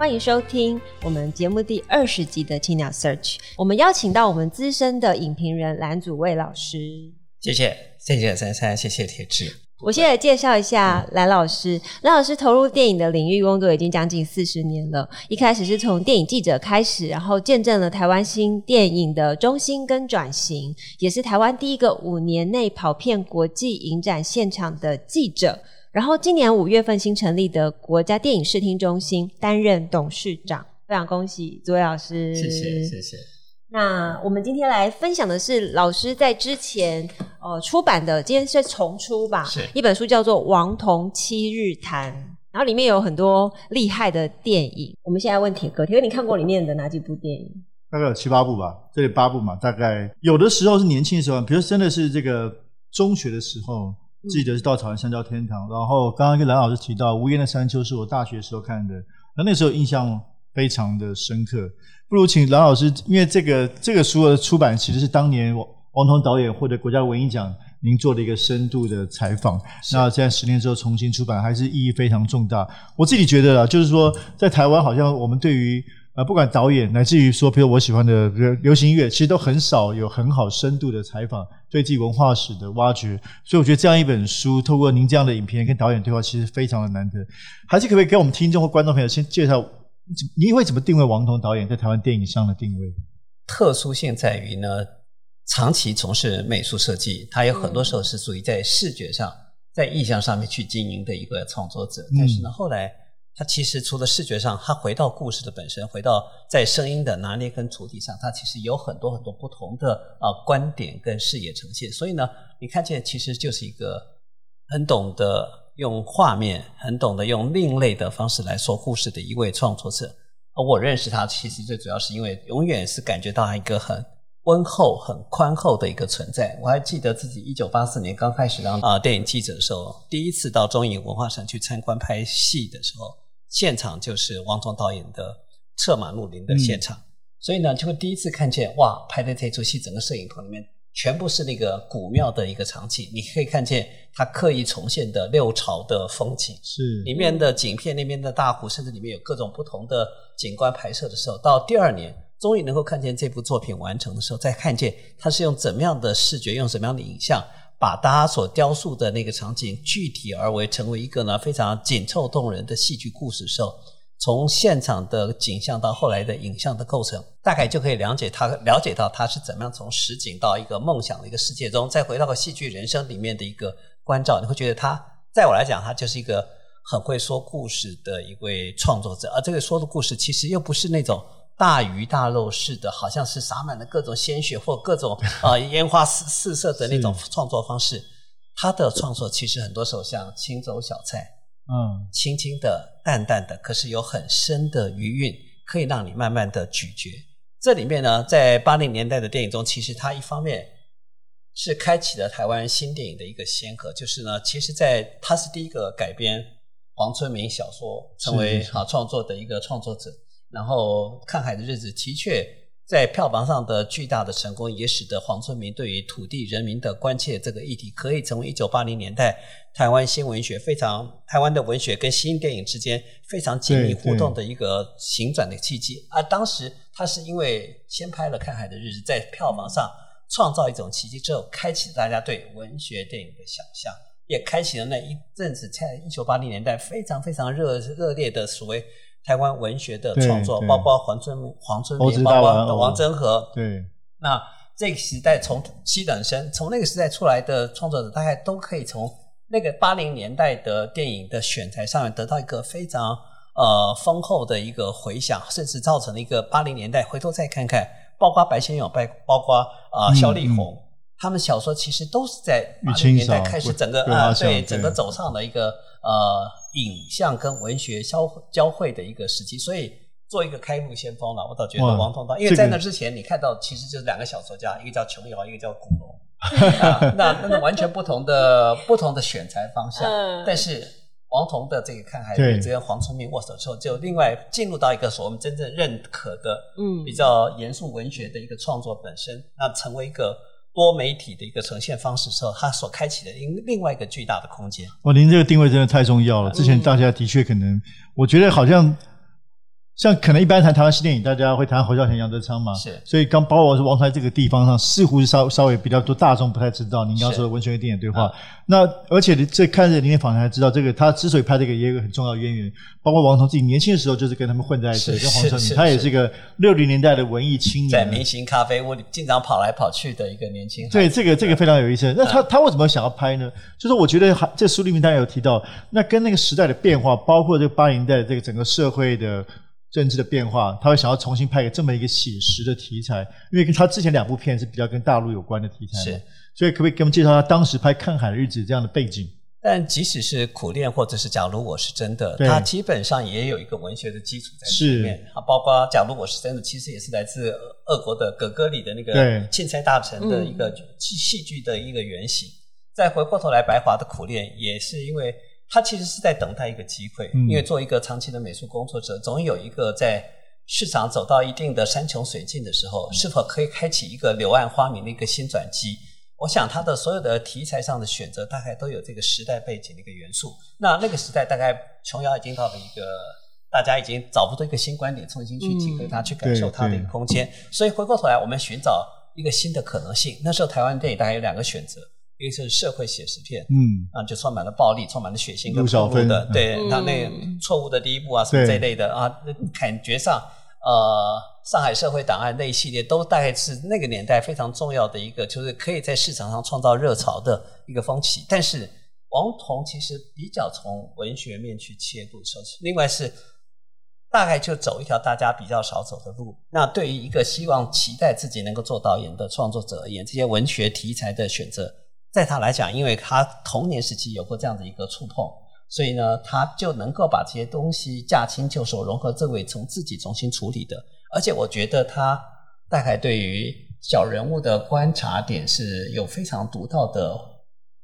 欢迎收听我们节目第二十集的青鸟 Search。我们邀请到我们资深的影评人蓝祖蔚老师。谢谢，谢谢珊珊，谢谢铁志。我现在介绍一下蓝老师。蓝老师投入电影的领域工作已经将近四十年了。一开始是从电影记者开始，然后见证了台湾新电影的中心跟转型，也是台湾第一个五年内跑遍国际影展现场的记者。然后今年五月份新成立的国家电影视听中心担任董事长，非常恭喜祖蔚老师，谢谢谢谢。那我们今天来分享的是老师在之前呃出版的，今天是重出吧，是一本书叫做《王童七日谈》，然后里面有很多厉害的电影。我们现在问铁哥，铁哥你看过里面的哪几部电影？大概有七八部吧，这里八部嘛，大概有的时候是年轻的时候，比如真的是这个中学的时候。记得是稻草人香蕉天堂，然后刚刚跟蓝老师提到《无言的山丘》是我大学时候看的，那那时候印象非常的深刻。不如请蓝老师，因为这个这个书的出版其实是当年王童导演获得国家文艺奖，您做了一个深度的采访。那现在十年之后重新出版，还是意义非常重大。我自己觉得啊，就是说在台湾好像我们对于啊，不管导演，乃至于说，比如我喜欢的流行音乐，其实都很少有很好深度的采访，对自己文化史的挖掘。所以我觉得这样一本书，透过您这样的影片跟导演对话，其实非常的难得。还是可不可以给我们听众或观众朋友先介绍，您会怎么定位王彤导演在台湾电影上的定位？特殊性在于呢，长期从事美术设计，他有很多时候是属于在视觉上、在意象上面去经营的一个创作者。但是呢，后来。他其实除了视觉上，他回到故事的本身，回到在声音的拿捏跟处理上，他其实有很多很多不同的啊观点跟视野呈现。所以呢，你看见其实就是一个很懂得用画面，很懂得用另类的方式来说故事的一位创作者。而我认识他，其实最主要是因为永远是感觉到他一个很温厚、很宽厚的一个存在。我还记得自己一九八四年刚开始当啊电影记者的时候，第一次到中影文化城去参观拍戏的时候。现场就是王童导演的《策马入林》的现场，嗯、所以呢，就会第一次看见哇，拍的这出戏，整个摄影棚里面全部是那个古庙的一个场景，你可以看见他刻意重现的六朝的风景，是。里面的景片，那边的大湖，甚至里面有各种不同的景观拍摄的时候，到第二年终于能够看见这部作品完成的时候，再看见他是用怎么样的视觉，用什么样的影像。把大家所雕塑的那个场景具体而为，成为一个呢非常紧凑动人的戏剧故事的时候，从现场的景象到后来的影像的构成，大概就可以了解他了解到他是怎么样从实景到一个梦想的一个世界中，再回到个戏剧人生里面的一个关照。你会觉得他，在我来讲，他就是一个很会说故事的一位创作者，而这个说的故事其实又不是那种。大鱼大肉似的，好像是洒满了各种鲜血或各种啊、呃、烟花四四射的那种创作方式。他的创作其实很多时候像清粥小菜，嗯，轻轻的、淡淡的，可是有很深的余韵，可以让你慢慢的咀嚼。这里面呢，在八零年代的电影中，其实他一方面是开启了台湾新电影的一个先河，就是呢，其实在他是第一个改编黄春明小说成为啊创作的一个创作者。然后，看海的日子的确在票房上的巨大的成功，也使得黄春明对于土地人民的关切这个议题，可以成为一九八零年代台湾新文学非常台湾的文学跟新电影之间非常紧密互动的一个行转的契机。而当时他是因为先拍了《看海的日子》，在票房上创造一种奇迹之后，开启大家对文学电影的想象，也开启了那一阵子在一九八零年代非常非常热热烈的所谓。台湾文学的创作，包括黄春黄春明，包括王祯和。对，那这个时代从七等生，从那个时代出来的创作者，大概都可以从那个八零年代的电影的选材上面得到一个非常呃丰厚的一个回响，甚至造成了一个八零年代回头再看看，包括白先勇，包包括啊萧丽红，他们小说其实都是在八零年代开始整个啊对整个走上了一个呃。影像跟文学交交汇的一个时期，所以做一个开路先锋了。我倒觉得王彤，因为在那之前，你看到其实就是两个小说家，一个叫琼瑶，一个叫古龙。啊、那那完全不同的不同的选材方向，嗯、但是王彤的这个看海这跟黄春明握手之后，就另外进入到一个所我们真正认可的，嗯，比较严肃文学的一个创作本身，那成为一个多媒体的一个呈现方式之后，它所开启的另另外一个巨大的空间。哇，您这个定位真的太重要了。之前大家的确可能，我觉得好像。像可能一般谈台湾新电影，大家会谈侯孝贤、杨德昌嘛，是。所以刚包括是王台这个地方上，似乎是稍稍微比较多大众不太知道。您刚刚说的文学跟电影对话，嗯、那而且这看着您的访谈才知道，这个他之所以拍这个也有一个很重要的渊源，包括王彤自己年轻的时候就是跟他们混在一起，跟黄春明，他也是一个六零年代的文艺青年，在明星咖啡屋里经常跑来跑去的一个年轻人。对，这个这个非常有意思。那他、嗯、他为什么想要拍呢？就是我觉得还这书里面大家有提到，那跟那个时代的变化，包括这个八零代的这个整个社会的。政治的变化，他会想要重新拍个这么一个写实的题材，因为他之前两部片是比较跟大陆有关的题材，是，所以可不可以给我们介绍他当时拍《看海的日子》这样的背景？但即使是苦练，或者是假如我是真的，对他基本上也有一个文学的基础在里面啊，包括假如我是真的，其实也是来自俄国的葛格里的那个钦差大臣的一个戏戏剧的一个原型。嗯、再回过头来，白华的苦练也是因为。他其实是在等待一个机会，因为做一个长期的美术工作者，总有一个在市场走到一定的山穷水尽的时候，是否可以开启一个柳暗花明的一个新转机？我想他的所有的题材上的选择，大概都有这个时代背景的一个元素。那那个时代，大概琼瑶已经到了一个大家已经找不到一个新观点，重新去体会它，去感受它的一个空间。所以回过头来，我们寻找一个新的可能性。那时候台湾电影大概有两个选择。一个是社会写实片，嗯，啊，就充满了暴力，充满了血腥跟错误的，对，那那错误的第一步啊，什么这一类的啊，感觉上，呃，上海社会档案那一系列都大概是那个年代非常重要的一个，就是可以在市场上创造热潮的一个风气。但是王彤其实比较从文学面去切入，说是另外是大概就走一条大家比较少走的路。那对于一个希望期待自己能够做导演的创作者而言，这些文学题材的选择。在他来讲，因为他童年时期有过这样的一个触碰，所以呢，他就能够把这些东西驾轻就熟，融合这位从自己重新处理的。而且我觉得他大概对于小人物的观察点是有非常独到的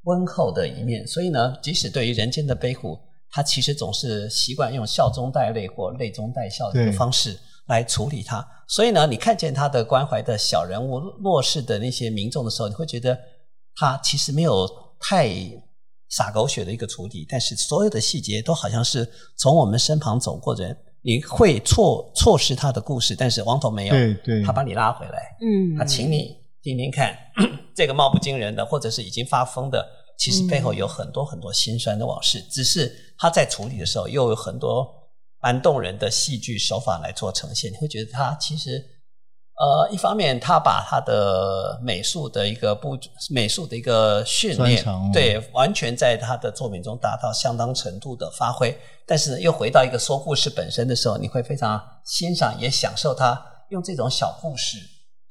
温厚的一面。所以呢，即使对于人间的悲苦，他其实总是习惯用笑中带泪或泪中带笑的方式来处理它。所以呢，你看见他的关怀的小人物、弱势的那些民众的时候，你会觉得。他其实没有太洒狗血的一个处理，但是所有的细节都好像是从我们身旁走过的人，你会错错失他的故事，但是王彤没有，对对，他把你拉回来，嗯，他请你听听看，这个貌不惊人的，或者是已经发疯的，其实背后有很多很多心酸的往事，只是他在处理的时候又有很多蛮动人的戏剧手法来做呈现，你会觉得他其实。呃，一方面他把他的美术的一个不美术的一个训练，对，完全在他的作品中达到相当程度的发挥。但是又回到一个说故事本身的时候，你会非常欣赏也享受他用这种小故事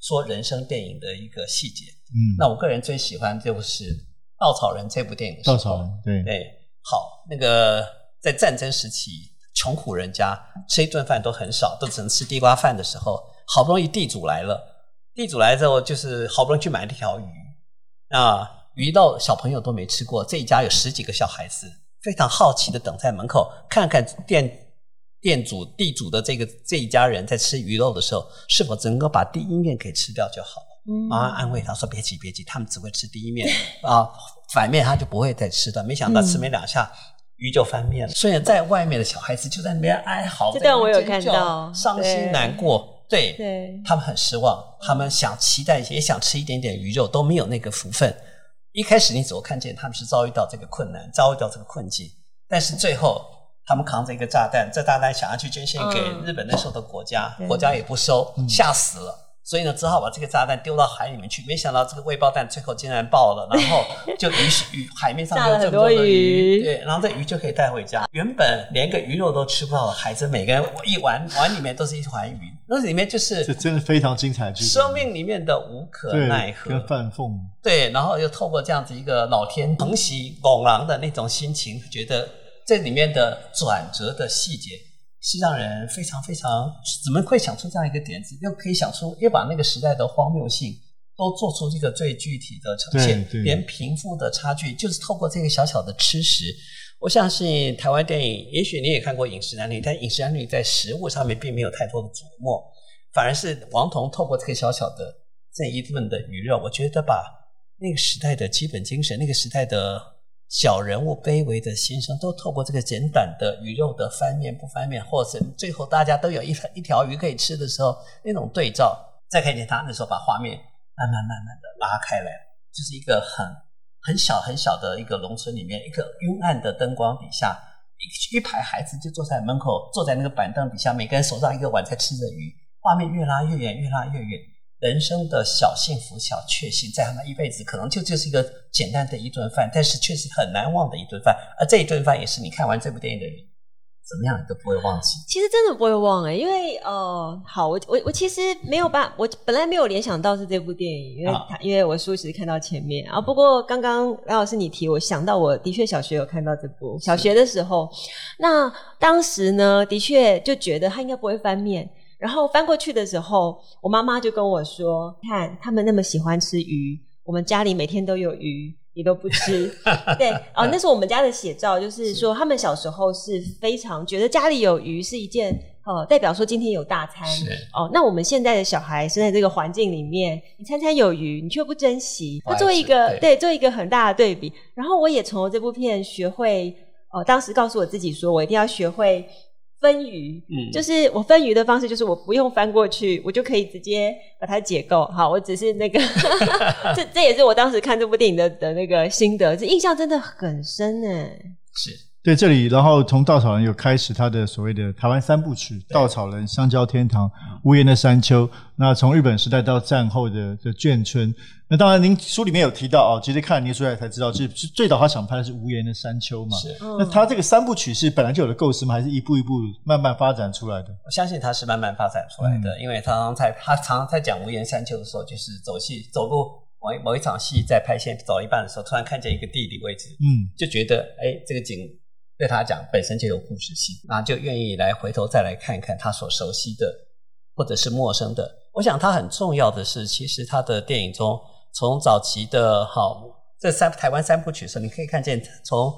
说人生电影的一个细节。嗯，那我个人最喜欢就是《稻草人》这部电影。稻草人，对对，好，那个在战争时期，穷苦人家吃一顿饭都很少，都只能吃地瓜饭的时候。好不容易地主来了，地主来之后就是好不容易去买了一条鱼，啊，鱼到小朋友都没吃过，这一家有十几个小孩子，非常好奇的等在门口，看看店店主地主的这个这一家人在吃鱼肉的时候，是否只能够把第一面给吃掉就好了。嗯，啊，安慰他说别急别急，他们只会吃第一面，啊，反面他就不会再吃的。没想到吃没两下。嗯鱼就翻面了，所以在外面的小孩子就在那边哀嚎，这段我有看到，伤心难过，对，对他们很失望，他们想期待一些，也想吃一点点鱼肉，都没有那个福分。一开始你只会看见他们是遭遇到这个困难，遭遇到这个困境，但是最后他们扛着一个炸弹，这炸弹想要去捐献给日本那时候的国家，国家也不收，吓死了。所以呢，只好把这个炸弹丢到海里面去。没想到这个未爆弹最后竟然爆了，然后就鱼鱼海面上就有这么多的鱼，对，然后这鱼就可以带回家。原本连个鱼肉都吃不到的孩子，每个人一碗碗里面都是一团鱼，那里面就是这真的非常精彩的剧情，生命里面的无可奈何跟反讽。对，然后又透过这样子一个老天疼惜拱狼的那种心情，觉得这里面的转折的细节。是让人非常非常怎么会想出这样一个点子，又可以想出又把那个时代的荒谬性都做出这个最具体的呈现，连贫富的差距就是透过这个小小的吃食。我相信台湾电影，也许你也看过《饮食男女》，但《饮食男女》在食物上面并没有太多的琢磨，反而是王童透过这个小小的这一顿的鱼肉，我觉得把那个时代的基本精神，那个时代的小人物卑微的心声，都透过这个简短的鱼肉的翻面不翻面，或者最后大家都有一一条鱼可以吃的时候，那种对照，再看见他那时候把画面慢慢慢慢的拉开来，就是一个很。很小很小的一个农村里面，一个昏暗的灯光底下，一一排孩子就坐在门口，坐在那个板凳底下，每个人手上一个碗在吃着鱼，画面越拉越远，越拉越远，人生的小幸福、小确幸，在他们一辈子可能就就是一个简单的一顿饭，但是确实很难忘的一顿饭，而这一顿饭也是你看完这部电影的人。怎么样你都不会忘记。其实真的不会忘哎，因为呃，好，我我我其实没有把，我本来没有联想到是这部电影，因为因为我书其实看到前面啊。不过刚刚梁老师你提，我想到我的确小学有看到这部，小学的时候，那当时呢的确就觉得他应该不会翻面，然后翻过去的时候，我妈妈就跟我说：“看他们那么喜欢吃鱼，我们家里每天都有鱼。”你都不吃，对哦，那是我们家的写照，就是说他们小时候是非常觉得家里有鱼是一件呃，代表说今天有大餐是哦。那我们现在的小孩生在这个环境里面，你餐餐有鱼，你却不珍惜，那做一个对，对，做一个很大的对比。然后我也从这部片学会，哦、呃，当时告诉我自己说，我一定要学会。分鱼，嗯，就是我分鱼的方式，就是我不用翻过去，我就可以直接把它解构。好，我只是那个，这这也是我当时看这部电影的的那个心得，这印象真的很深呢。是。对，这里，然后从稻草人又开始他的所谓的台湾三部曲：稻草人、香蕉天堂、无言的山丘。那从日本时代到战后的的眷村，那当然您书里面有提到哦，其实看了您书来才知道，是是最早他想拍的是无言的山丘嘛？是。那他这个三部曲是本来就有的构思吗？还是一步一步慢慢发展出来的？我相信他是慢慢发展出来的，嗯、因为他常常在他常常在讲无言山丘的时候，就是走戏走路某一某一场戏在拍线走一半的时候，突然看见一个地理位置，嗯，就觉得哎，这个景。对他讲本身就有故事性，那就愿意来回头再来看一看他所熟悉的或者是陌生的。我想他很重要的是，其实他的电影中，从早期的好这三台湾三部曲的时候，你可以看见从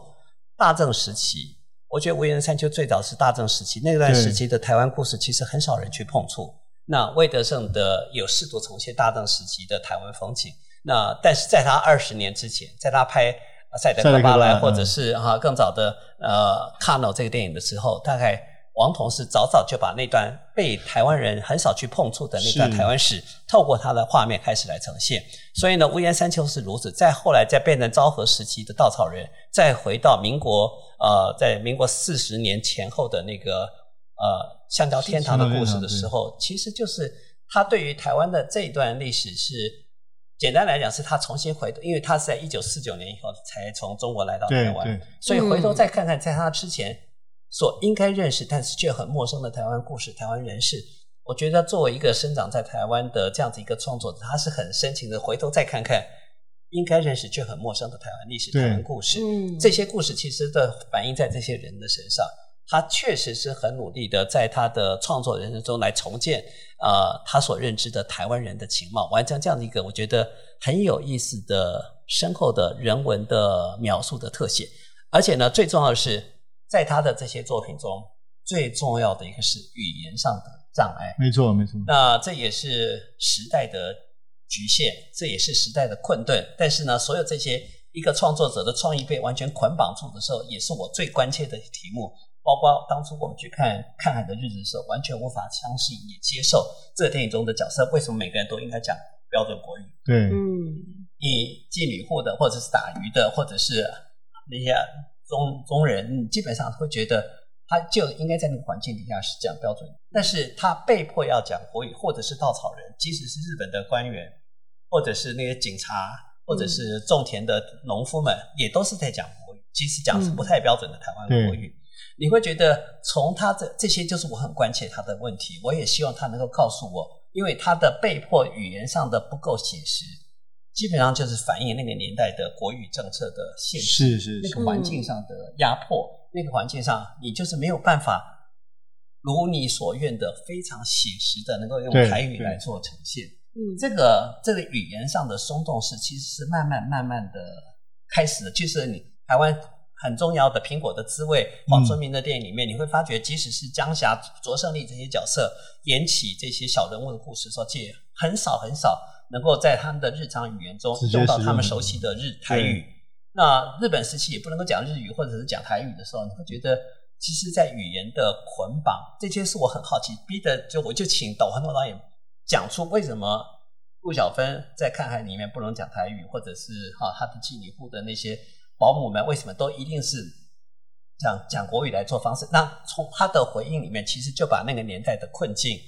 大正时期，我觉得《无言的山丘》最早是大正时期那段时期的台湾故事，其实很少人去碰触。那魏德圣的有试图重现大正时期的台湾风情，那但是在他二十年之前，在他拍。赛德克巴莱，或者是哈更早的呃《卡诺》这个电影的时候，大概王彤是早早就把那段被台湾人很少去碰触的那段台湾史，透过他的画面开始来呈现。所以呢，《无言山丘》是如此。再后来，再变成昭和时期的稻草人，再回到民国呃，在民国四十年前后的那个呃香蕉天堂的故事的时候，其实就是他对于台湾的这一段历史是。简单来讲，是他重新回头，因为他是在一九四九年以后才从中国来到台湾，所以回头再看看在他之前所应该认识但是却很陌生的台湾故事、台湾人士，我觉得作为一个生长在台湾的这样子一个创作者，他是很深情的回头再看看应该认识却很陌生的台湾历史、台湾故事，这些故事其实的反映在这些人的身上。他确实是很努力的，在他的创作人生中来重建，呃，他所认知的台湾人的情貌，完成这样的一个我觉得很有意思的、深厚的人文的描述的特写。而且呢，最重要的是，在他的这些作品中，最重要的一个是语言上的障碍。没错，没错。那这也是时代的局限，这也是时代的困顿。但是呢，所有这些一个创作者的创意被完全捆绑住的时候，也是我最关切的题目。包括当初我们去看《看海的日子》的时候，完全无法相信也接受这个电影中的角色。为什么每个人都应该讲标准国语？对，嗯，你进女户的，或者是打鱼的，或者是那些中中人，你基本上会觉得他就应该在那个环境底下是讲标准。但是他被迫要讲国语，或者是稻草人，即使是日本的官员，或者是那些警察，或者是种田的农夫们，嗯、也都是在讲国语，即使讲是不太标准的台湾国语。嗯你会觉得从他的这些就是我很关切他的问题，我也希望他能够告诉我，因为他的被迫语言上的不够写实，基本上就是反映那个年代的国语政策的现实，是是是，那个环境上的压迫，那个环境上你就是没有办法如你所愿的非常写实的，能够用台语来做呈现。嗯，这个这个语言上的松动是其实是慢慢慢慢的开始的，就是你台湾很重要的《苹果的滋味》黄春明的电影里面，嗯、你会发觉，即使是江霞、卓胜利这些角色演起这些小人物的故事的时候，其实很少很少能够在他们的日常语言中用到他们熟悉的日台语。那日本时期也不能够讲日语或者是讲台语的时候，你会觉得。其实，在语言的捆绑，这些是我很好奇，逼的就我就请导环童导演讲出为什么顾小芬在《看海》里面不能讲台语，或者是哈他的妓女部的那些保姆们为什么都一定是讲讲国语来做方式？那从他的回应里面，其实就把那个年代的困境，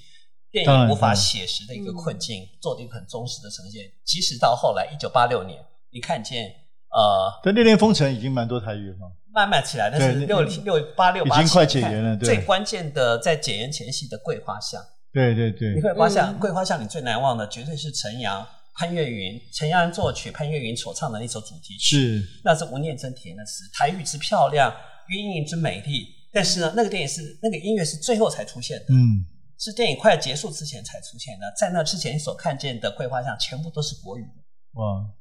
电影无法写实的一个困境，做了一个很忠实的呈现。即使到后来一九八六年，你看见呃，但《恋恋风尘》已经蛮多台语了。慢慢起来，但是六六八六八，已经快解严了。对，最关键的在解严前夕的桂花巷，对对对，你会发现桂花巷，你最难忘的绝对是陈阳、潘越云、陈阳作曲，潘越云所唱的一首主题曲，是那是吴念真填的词，台语之漂亮，韵韵之美丽。但是呢，那个电影是那个音乐是最后才出现的，嗯，是电影快要结束之前才出现的。在那之前，你所看见的桂花巷全部都是国语的，哇。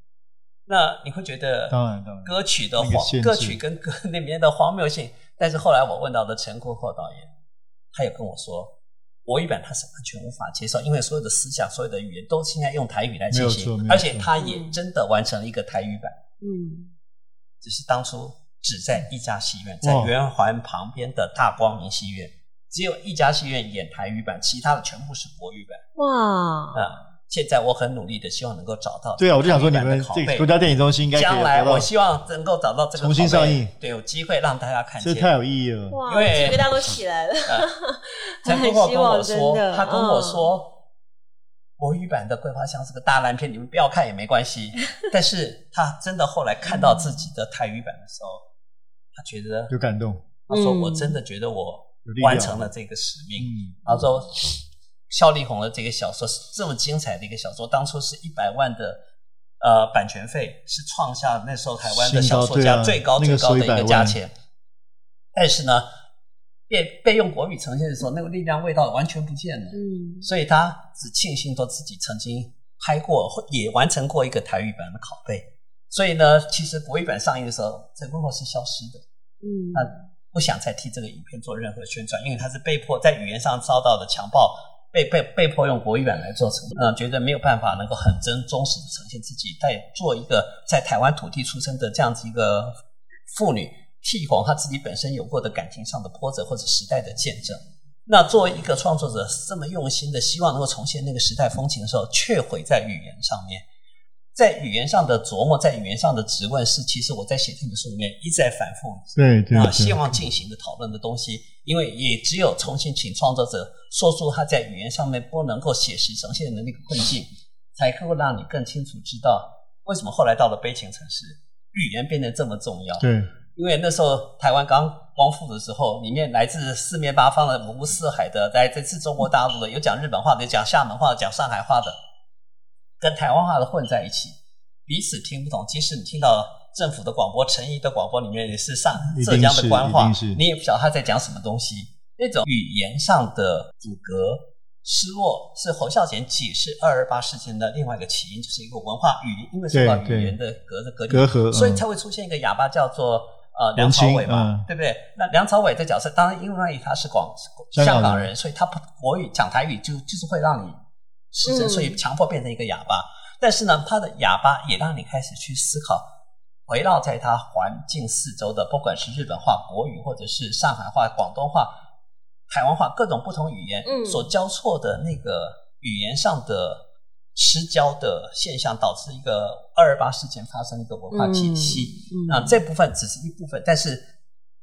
那你会觉得，当然，当然，歌曲的荒，歌曲跟歌里面的荒谬性。但是后来我问到的陈国阔导演，他也跟我说，国语版他是完全无法接受，因为所有的思想、所有的语言都现在用台语来进行，而且他也真的完成了一个台语版。嗯，只是当初只在一家戏院，在圆环旁边的大光明戏院，只有一家戏院演台语版，其他的全部是国语版。哇，啊。现在我很努力的，希望能够找到。对啊，我就想说，你们这个国家电影中心应该将来，我希望能够找到这个重新上映，对，有机会让大家看见。这太有意义了，哇，因为鸡皮疙瘩都起来了。陈坤厚跟我说，他跟我说，国语版的《桂花香》是个大烂片，你们不要看也没关系。但是他真的后来看到自己的泰语版的时候，他觉得有感动。他说：“我真的觉得我完成了这个使命。”他说。萧丽红的这个小说是这么精彩的一个小说，当初是一百万的呃版权费，是创下那时候台湾的小说家最高最高的一个价钱。但是呢，被被用国语呈现的时候，那个力量味道完全不见了。嗯，所以他只庆幸说自己曾经拍过，也完成过一个台语版的拷贝。所以呢，其实国语版上映的时候，陈坤厚是消失的。嗯，他不想再替这个影片做任何宣传，因为他是被迫在语言上遭到的强暴。被被被迫用国语版来做成，嗯，觉得没有办法能够很真忠实的呈现自己，在做一个在台湾土地出生的这样子一个妇女，替广她自己本身有过的感情上的波折或者时代的见证。那作为一个创作者，这么用心的希望能够重现那个时代风情的时候，却毁在语言上面。在语言上的琢磨，在语言上的质问，是其实我在写这本书里面一直在反复，对对啊，希望进行的讨论的东西。因为也只有重新请创作者说出他在语言上面不能够写实呈现的那个困境，才能够让你更清楚知道为什么后来到了悲情城市，语言变得这么重要。对，因为那时候台湾刚光复的时候，里面来自四面八方的五湖四海的，来自中国大陆的，有讲日本话的，有讲厦门话的，讲上海话的。跟台湾话的混在一起，彼此听不懂。即使你听到政府的广播、陈仪的广播里面也是上浙江的官话，你也不晓得他在讲什么东西。那种语言上的阻隔、失落，是侯孝贤解释二二八事件的另外一个起因，就是一个文化语言，因为受到语言的隔着隔隔阂，所以才会出现一个哑巴叫做呃梁朝伟嘛，嗯、对不对？那梁朝伟的角色，当然因为他是广香港人，所以他不国语讲台语就就是会让你。失真，所以强迫变成一个哑巴。嗯、但是呢，他的哑巴也让你开始去思考，围绕在他环境四周的，不管是日本话、国语，或者是上海话、广东话、台湾话，各种不同语言所交错的那个语言上的失交的现象，导致一个二二八事件发生一个文化体系。那、嗯嗯、这部分只是一部分，但是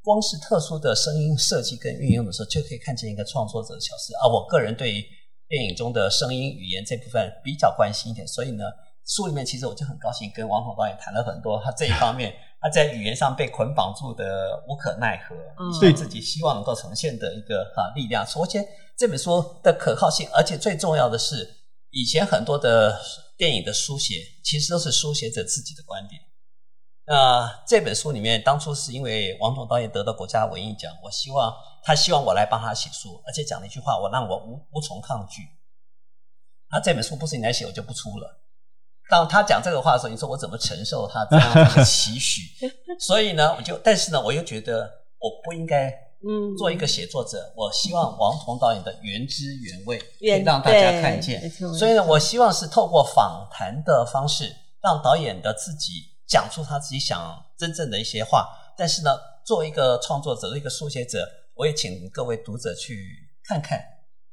光是特殊的声音设计跟运用的时候，就可以看见一个创作者的巧思。而我个人对于电影中的声音语言这部分比较关心一点，所以呢，书里面其实我就很高兴跟王彤导演谈了很多他这一方面，他在语言上被捆绑住的无可奈何，对、嗯、自己希望能够呈现的一个啊力量。首先这本书的可靠性，而且最重要的是，以前很多的电影的书写其实都是书写者自己的观点，呃，这本书里面当初是因为王童导演得到国家文艺奖，我希望他希望我来帮他写书，而且讲了一句话，我让我无无从抗拒。他这本书不是你来写，我就不出了。当他讲这个话的时候，你说我怎么承受他这样的期许？所以呢，我就，但是呢，我又觉得我不应该，嗯，做一个写作者。我希望王童导演的原汁原味，可以让大家看见。所以呢，我希望是透过访谈的方式，让导演的自己讲出他自己想真正的一些话。但是呢，作为一个创作者，作为一个书写者，我也请各位读者去看看，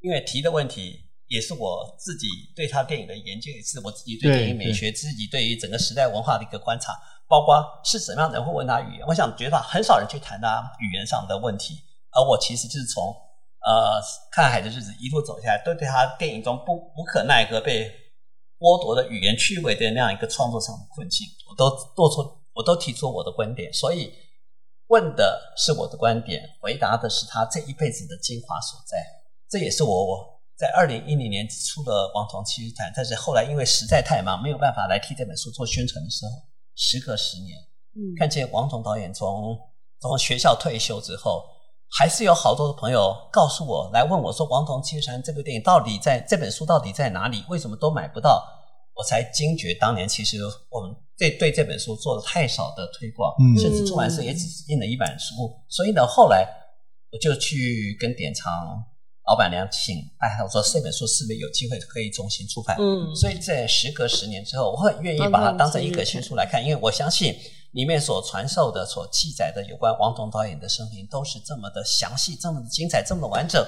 因为提的问题。也是我自己对他电影的研究，也是我自己对电影美学、自己对于整个时代文化的一个观察，包括是什么样的人会问他语言。我想觉得很少人去谈他语言上的问题，而我其实就是从呃看海的日子一路走下来，都对他电影中不无可奈何被剥夺了语言趣味的那样一个创作上的困境，我都做出，我都提出我的观点。所以问的是我的观点，回答的是他这一辈子的精华所在。这也是我我。在二零一零年出了《王童七日谈》，但是后来因为实在太忙，没有办法来替这本书做宣传的时候，时隔十年，嗯，看见王总导演从从学校退休之后，还是有好多的朋友告诉我来问我说，《王同七日谈》这部电影到底在这本书到底在哪里？为什么都买不到？我才惊觉当年其实我们对对这本书做了太少的推广，嗯，甚至出版社也只印了一本书。所以呢，后来我就去跟典藏。老板娘请哎，我说这本书是不是有机会可以重新出版？嗯，所以在时隔十年之后，我很愿意把它当成一个新书来看，因为我相信里面所传授的、所记载的有关王彤导演的生平都是这么的详细、这么的精彩、这么的完整，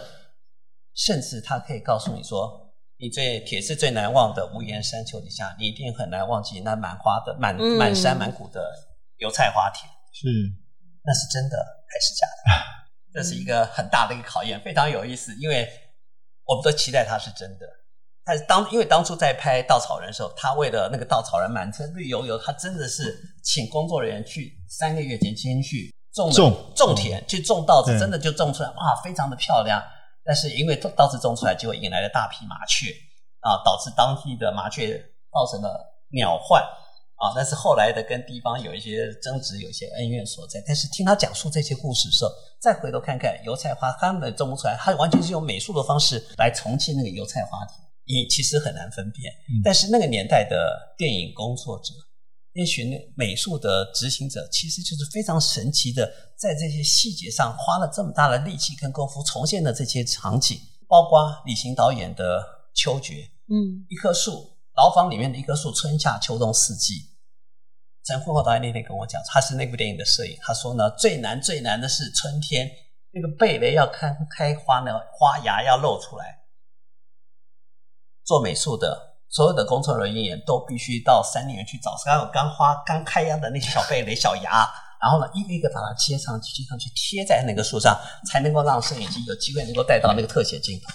甚至他可以告诉你说，你最铁是最难忘的无言山丘底下，你一定很难忘记那满花的满满山满谷的油菜花田。是，那是真的还是假的？这是一个很大的一个考验，非常有意思，因为我们都期待它是真的。但是当因为当初在拍《稻草人》的时候，他为了那个稻草人满车绿油油，他真的是请工作人员去三个月前先去种种种田，去种稻子，真的就种出来，哇，非常的漂亮。但是因为稻子种出来，就会引来了大批麻雀啊，导致当地的麻雀造成了鸟患。啊，但是后来的跟地方有一些争执，有一些恩怨所在。但是听他讲述这些故事的时候，再回头看看油菜花，根本种不出来，他完全是用美术的方式来重庆那个油菜花田，你其实很难分辨。嗯、但是那个年代的电影工作者，那群美术的执行者，其实就是非常神奇的，在这些细节上花了这么大的力气跟功夫，重现了这些场景，包括李行导演的《秋决》，嗯，一棵树。牢房里面的一棵树，春夏秋冬四季。陈慧华导演那天跟我讲，他是那部电影的摄影。他说呢，最难最难的是春天，那个蓓蕾要开开花呢，花芽要露出来。做美术的所有的工作人员都必须到山里面去找刚有刚花刚开芽的那些小蓓蕾、小芽，然后呢，一个一个把它接上去，接上去，贴在那个树上，才能够让摄影机有机会能够带到那个特写镜头。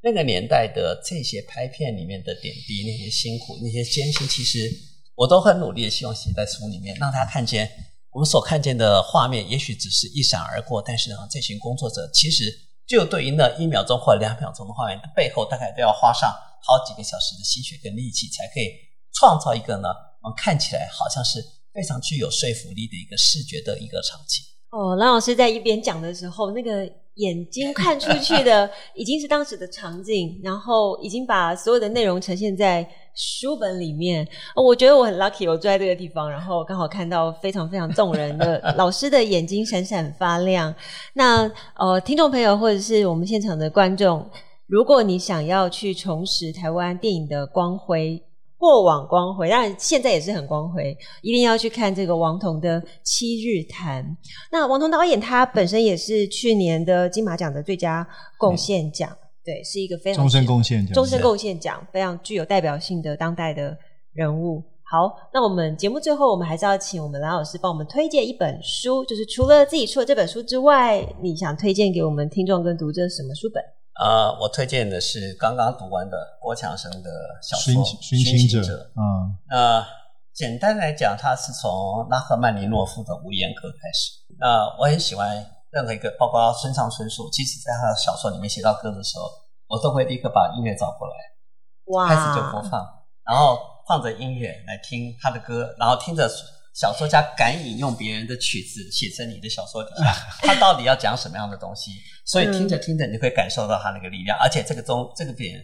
那个年代的这些拍片里面的点滴，那些辛苦，那些艰辛，其实我都很努力的希望写在书里面，让大家看见我们所看见的画面，也许只是一闪而过，但是呢，这群工作者其实就对于那一秒钟或两秒钟的画面的背后，大概都要花上好几个小时的心血跟力气，才可以创造一个呢，我们看起来好像是非常具有说服力的一个视觉的一个场景。哦，蓝老师在一边讲的时候，那个。眼睛看出去的 已经是当时的场景，然后已经把所有的内容呈现在书本里面。我觉得我很 lucky，我坐在这个地方，然后刚好看到非常非常动人的老师的眼睛闪闪发亮。那呃，听众朋友或者是我们现场的观众，如果你想要去重拾台湾电影的光辉。过往光辉，当然现在也是很光辉，一定要去看这个王彤的《七日谈》。那王彤导演他本身也是去年的金马奖的最佳贡献奖，对，是一个非常终身贡献奖，终身贡献奖非常具有代表性的当代的人物。好，那我们节目最后，我们还是要请我们蓝老师帮我们推荐一本书，就是除了自己出的这本书之外，你想推荐给我们听众跟读者什么书本？呃，我推荐的是刚刚读完的郭强生的小说《寻情者》。嗯，呃，简单来讲，他是从拉赫曼尼诺夫的《无言歌》开始。那我很喜欢任何一个，包括村上春树，即使在他的小说里面写到歌的时候，我都会立刻把音乐找过来，哇，开始就播放，然后放着音乐来听他的歌，然后听着小说家敢引用别人的曲子写成你的小说底下，他到底要讲什么样的东西？所以听着听着，你会感受到他那个力量。而且这个中这个点，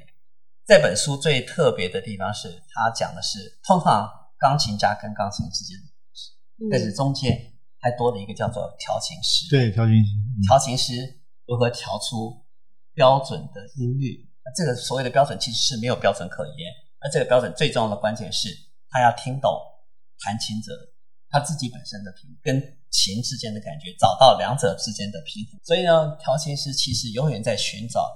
这本书最特别的地方是，他讲的是通常钢琴家跟钢琴之间的故事，但是中间还多了一个叫做调琴师。对，调琴师，调琴师如何调出标准的音律？这个所谓的标准其实是没有标准可言。而这个标准最重要的关键是，他要听懂弹琴者他自己本身的平跟琴之间的感觉，找到两者之间的平衡。所以呢，调琴师其实永远在寻找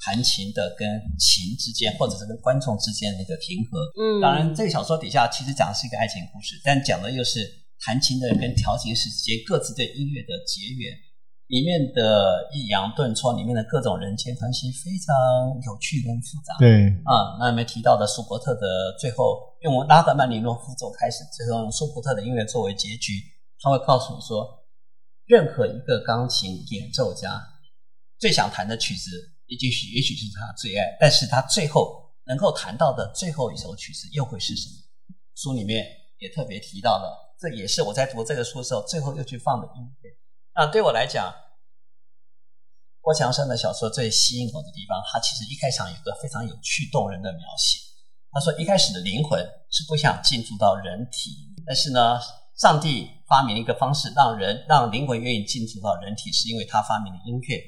弹琴的跟琴之间，或者是跟观众之间的一个平衡。嗯，当然，这个小说底下其实讲的是一个爱情故事，但讲的又是弹琴的人跟调琴师之间各自对音乐的结缘。里面的抑扬顿挫，里面的各种人间关系非常有趣跟复杂。对啊，那里面提到的舒伯特的最后用拉赫曼尼诺夫奏开始，最后用舒伯特的音乐作为结局，他会告诉你说，任何一个钢琴演奏家最想弹的曲子，也许也许是他最爱，但是他最后能够弹到的最后一首曲子又会是什么？书里面也特别提到了，这也是我在读这个书的时候最后又去放的音乐。那对我来讲，郭强生的小说最吸引我的地方，他其实一开场有个非常有趣动人的描写。他说，一开始的灵魂是不想进入到人体，但是呢，上帝发明了一个方式，让人让灵魂愿意进入到人体，是因为他发明了音乐。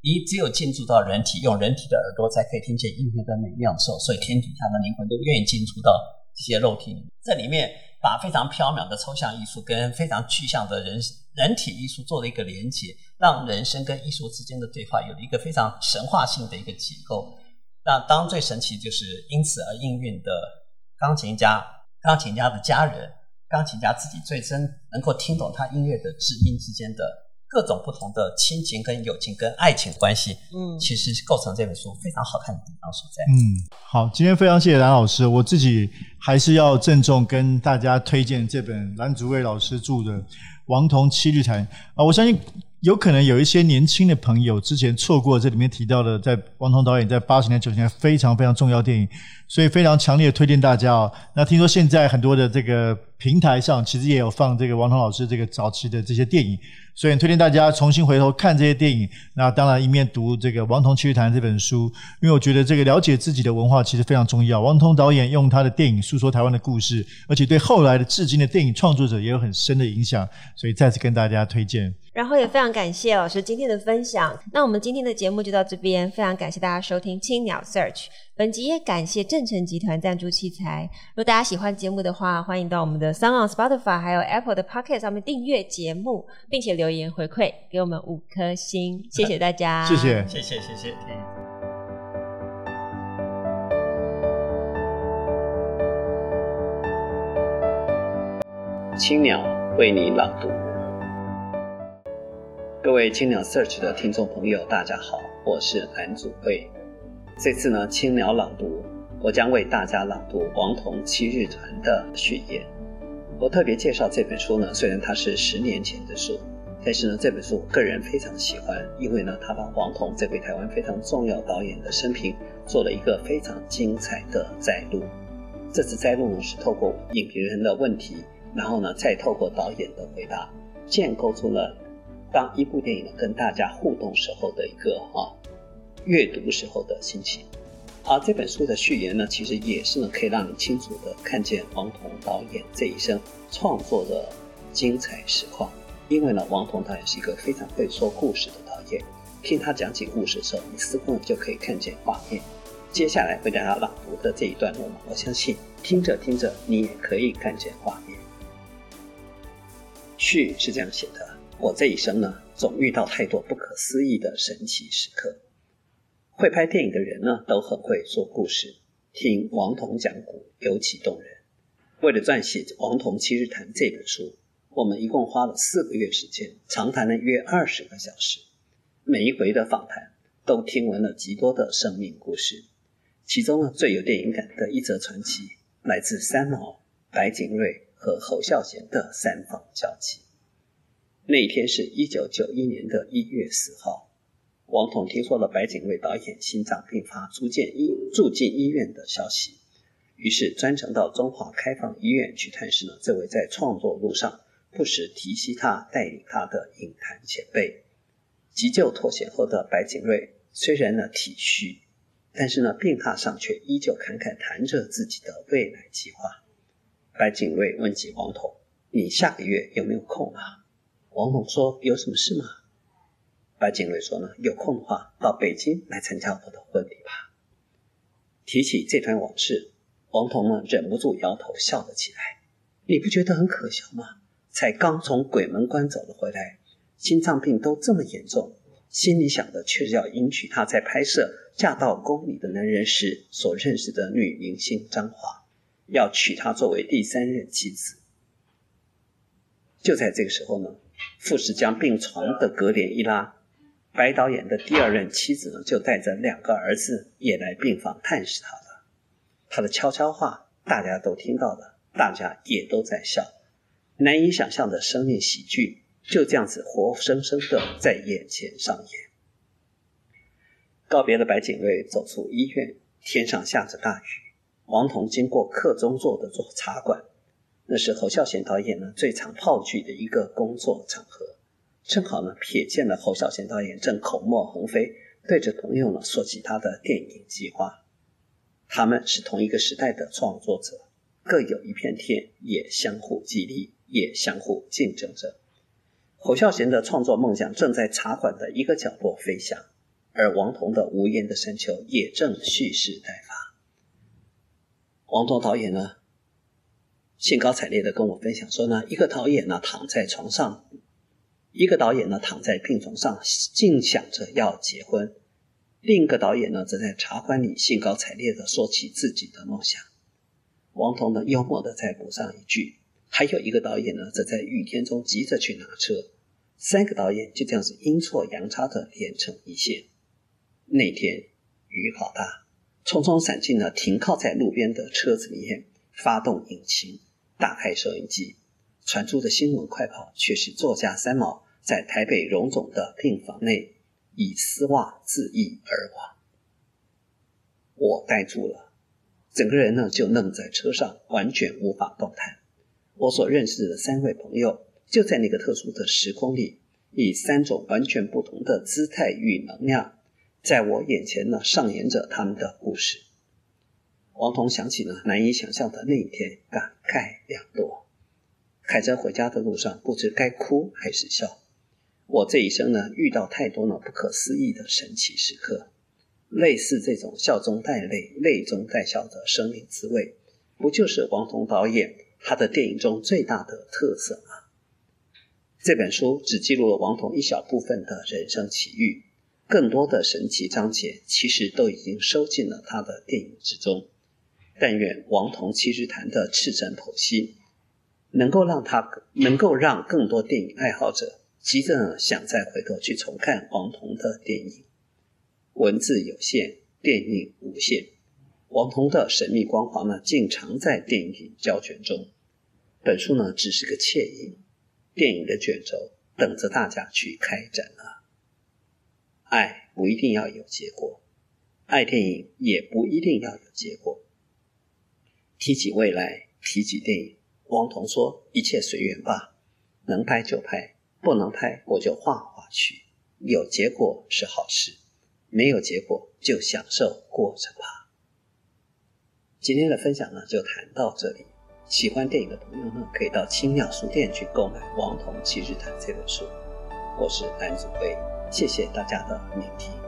你只有进入到人体，用人体的耳朵才可以听见音乐的美妙时候，所以天底下的灵魂都愿意进入到这些肉体里。这里面把非常缥缈的抽象艺术跟非常具象的人。人体艺术做了一个连接，让人生跟艺术之间的对话有了一个非常神话性的一个结构。那当最神奇就是因此而应运的钢琴家、钢琴家的家人、钢琴家自己最真能够听懂他音乐的知音之间的各种不同的亲情、跟友情、跟爱情关系。嗯，其实是构成这本书非常好看的地方所在。嗯，好，今天非常谢谢蓝老师，我自己还是要郑重跟大家推荐这本蓝竹蔚老师著的。王彤七律谈。啊，我相信有可能有一些年轻的朋友之前错过这里面提到的，在王彤导演在八十年九十年非常非常重要电影，所以非常强烈推荐大家哦。那听说现在很多的这个平台上其实也有放这个王童老师这个早期的这些电影。所以推荐大家重新回头看这些电影，那当然一面读这个《王童七日谈》这本书，因为我觉得这个了解自己的文化其实非常重要。王童导演用他的电影诉说台湾的故事，而且对后来的至今的电影创作者也有很深的影响，所以再次跟大家推荐。然后也非常感谢老师今天的分享。那我们今天的节目就到这边，非常感谢大家收听青鸟 Search。本集也感谢正成集团赞助器材。如果大家喜欢节目的话，欢迎到我们的 SoundOn Spotify 还有 Apple 的 Podcast 上面订阅节目，并且留言回馈给我们五颗星，谢谢大家。谢谢，谢谢，谢谢。青鸟为你朗读。各位青鸟 Search 的听众朋友，大家好，我是蓝祖蔚。这次呢，青鸟朗读，我将为大家朗读《王童七日谈》的序言。我特别介绍这本书呢，虽然它是十年前的书，但是呢，这本书我个人非常喜欢，因为呢，它把王童这位台湾非常重要导演的生平做了一个非常精彩的摘录。这次摘录呢，是透过影评人的问题，然后呢，再透过导演的回答，建构出了。当一部电影呢，跟大家互动时候的一个啊阅读时候的心情，而这本书的序言呢，其实也是呢可以让你清楚的看见王童导演这一生创作的精彩实况。因为呢，王童导演是一个非常会说故事的导演，听他讲起故事的时候，你似乎就可以看见画面。接下来为大家朗读的这一段落呢，我相信听着听着你也可以看见画面。序是这样写的。我这一生呢，总遇到太多不可思议的神奇时刻。会拍电影的人呢，都很会说故事，听王童讲古尤其动人。为了撰写《王童七日谈》这本书，我们一共花了四个月时间，长谈了约二十个小时。每一回的访谈都听闻了极多的生命故事，其中呢，最有电影感的一则传奇，来自三毛、白景瑞和侯孝贤的三方交集。那一天是一九九一年的一月四号，王彤听说了白景瑞导演心脏病发，住进医住进医院的消息，于是专程到中华开放医院去探视呢这位在创作路上不时提携他、带领他的影坛前辈。急救脱险后的白景瑞虽然呢体虚，但是呢病榻上却依旧侃侃谈着自己的未来计划。白景瑞问起王彤：“你下个月有没有空啊？”王彤说：“有什么事吗？”白景瑞说：“呢有空的话，到北京来参加我的婚礼吧。”提起这段往事。王彤呢，忍不住摇头笑了起来。你不觉得很可笑吗？才刚从鬼门关走了回来，心脏病都这么严重，心里想的却是要迎娶她在拍摄《嫁到宫里的男人》时所认识的女明星张华，要娶她作为第三任妻子。就在这个时候呢，护士将病床的隔帘一拉，白导演的第二任妻子呢，就带着两个儿子也来病房探视他了。他的悄悄话，大家都听到了，大家也都在笑，难以想象的生命喜剧就这样子活生生的在眼前上演。告别了白景瑞，走出医院，天上下着大雨。王彤经过课中座的座茶馆，那是侯孝贤导演呢最常炮剧的一个工作场合，正好呢瞥见了侯孝贤导演正口沫横飞，对着朋友呢说起他的电影计划。他们是同一个时代的创作者，各有一片天，也相互激励，也相互竞争着。侯孝贤的创作梦想正在茶馆的一个角落飞翔，而王彤的《无言的山丘》也正蓄势待发。王彤导演呢，兴高采烈地跟我分享说呢，一个导演呢躺在床上，一个导演呢躺在病床上，净想着要结婚。另一个导演呢，则在茶馆里兴高采烈地说起自己的梦想。王彤呢，幽默地再补上一句：“还有一个导演呢，则在雨天中急着去拿车。”三个导演就这样子阴错阳差地连成一线。那天雨好大，匆匆闪进了停靠在路边的车子里面，发动引擎，打开收音机，传出的新闻快跑却是作家三毛在台北荣总的病房内。以丝袜自缢而亡，我呆住了，整个人呢就愣在车上，完全无法动弹。我所认识的三位朋友，就在那个特殊的时空里，以三种完全不同的姿态与能量，在我眼前呢上演着他们的故事。王彤想起呢难以想象的那一天，感慨良多。开车回家的路上，不知该哭还是笑。我这一生呢，遇到太多了不可思议的神奇时刻，类似这种笑中带泪、泪中带笑的生命滋味，不就是王彤导演他的电影中最大的特色吗？这本书只记录了王彤一小部分的人生奇遇，更多的神奇章节其实都已经收进了他的电影之中。但愿王彤其实谈的赤诚剖析，能够让他能够让更多电影爱好者。急着，想再回头去重看王彤的电影。文字有限，电影无限。王彤的神秘光环呢，竟藏在电影胶卷中。本书呢，只是个切印，电影的卷轴等着大家去开展了。爱不一定要有结果，爱电影也不一定要有结果。提起未来，提起电影，王彤说：“一切随缘吧，能拍就拍。”不能拍，我就画画去。有结果是好事，没有结果就享受过程吧。今天的分享呢，就谈到这里。喜欢电影的朋友呢，可以到青鸟书店去购买《王彤其实谈》这本书。我是蓝祖辉，谢谢大家的聆听。